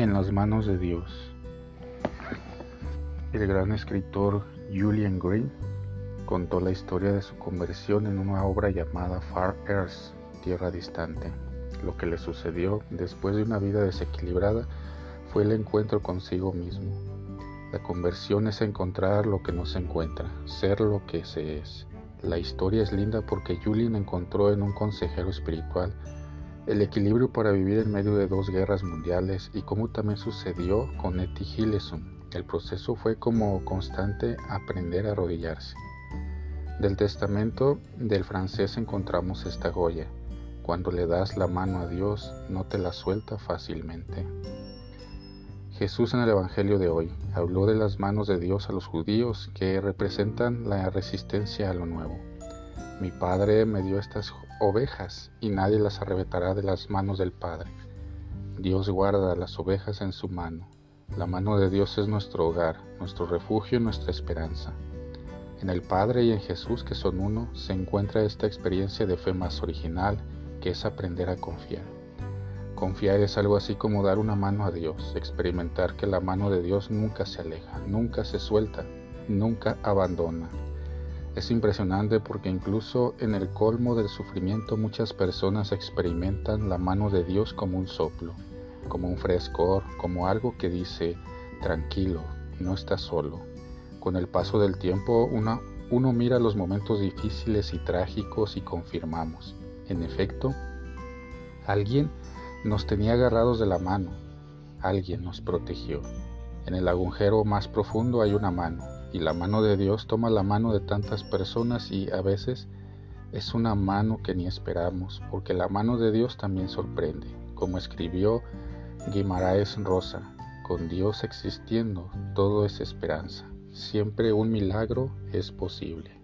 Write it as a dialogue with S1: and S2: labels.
S1: En las manos de Dios. El gran escritor Julian Green contó la historia de su conversión en una obra llamada Far Earth, Tierra Distante. Lo que le sucedió después de una vida desequilibrada fue el encuentro consigo mismo. La conversión es encontrar lo que no se encuentra, ser lo que se es. La historia es linda porque Julian encontró en un consejero espiritual el equilibrio para vivir en medio de dos guerras mundiales y como también sucedió con Etty Hillesum. El proceso fue como constante aprender a arrodillarse. Del testamento del francés encontramos esta joya. Cuando le das la mano a Dios, no te la suelta fácilmente. Jesús en el Evangelio de hoy habló de las manos de Dios a los judíos que representan la resistencia a lo nuevo. Mi Padre me dio estas ovejas y nadie las arrebatará de las manos del Padre. Dios guarda las ovejas en su mano. La mano de Dios es nuestro hogar, nuestro refugio y nuestra esperanza. En el Padre y en Jesús, que son uno, se encuentra esta experiencia de fe más original, que es aprender a confiar. Confiar es algo así como dar una mano a Dios, experimentar que la mano de Dios nunca se aleja, nunca se suelta, nunca abandona, es impresionante porque incluso en el colmo del sufrimiento muchas personas experimentan la mano de Dios como un soplo, como un frescor, como algo que dice, tranquilo, no estás solo. Con el paso del tiempo uno, mira los momentos difíciles y trágicos y confirmamos, en efecto, alguien nos tenía agarrados de la mano, alguien nos protegió. En el agujero más profundo hay una mano, y la mano de Dios toma la mano de tantas personas y a veces es una mano que ni esperamos, porque la mano de Dios también sorprende, como escribió Guimaraes Rosa, con Dios existiendo, todo es esperanza, siempre un milagro es posible.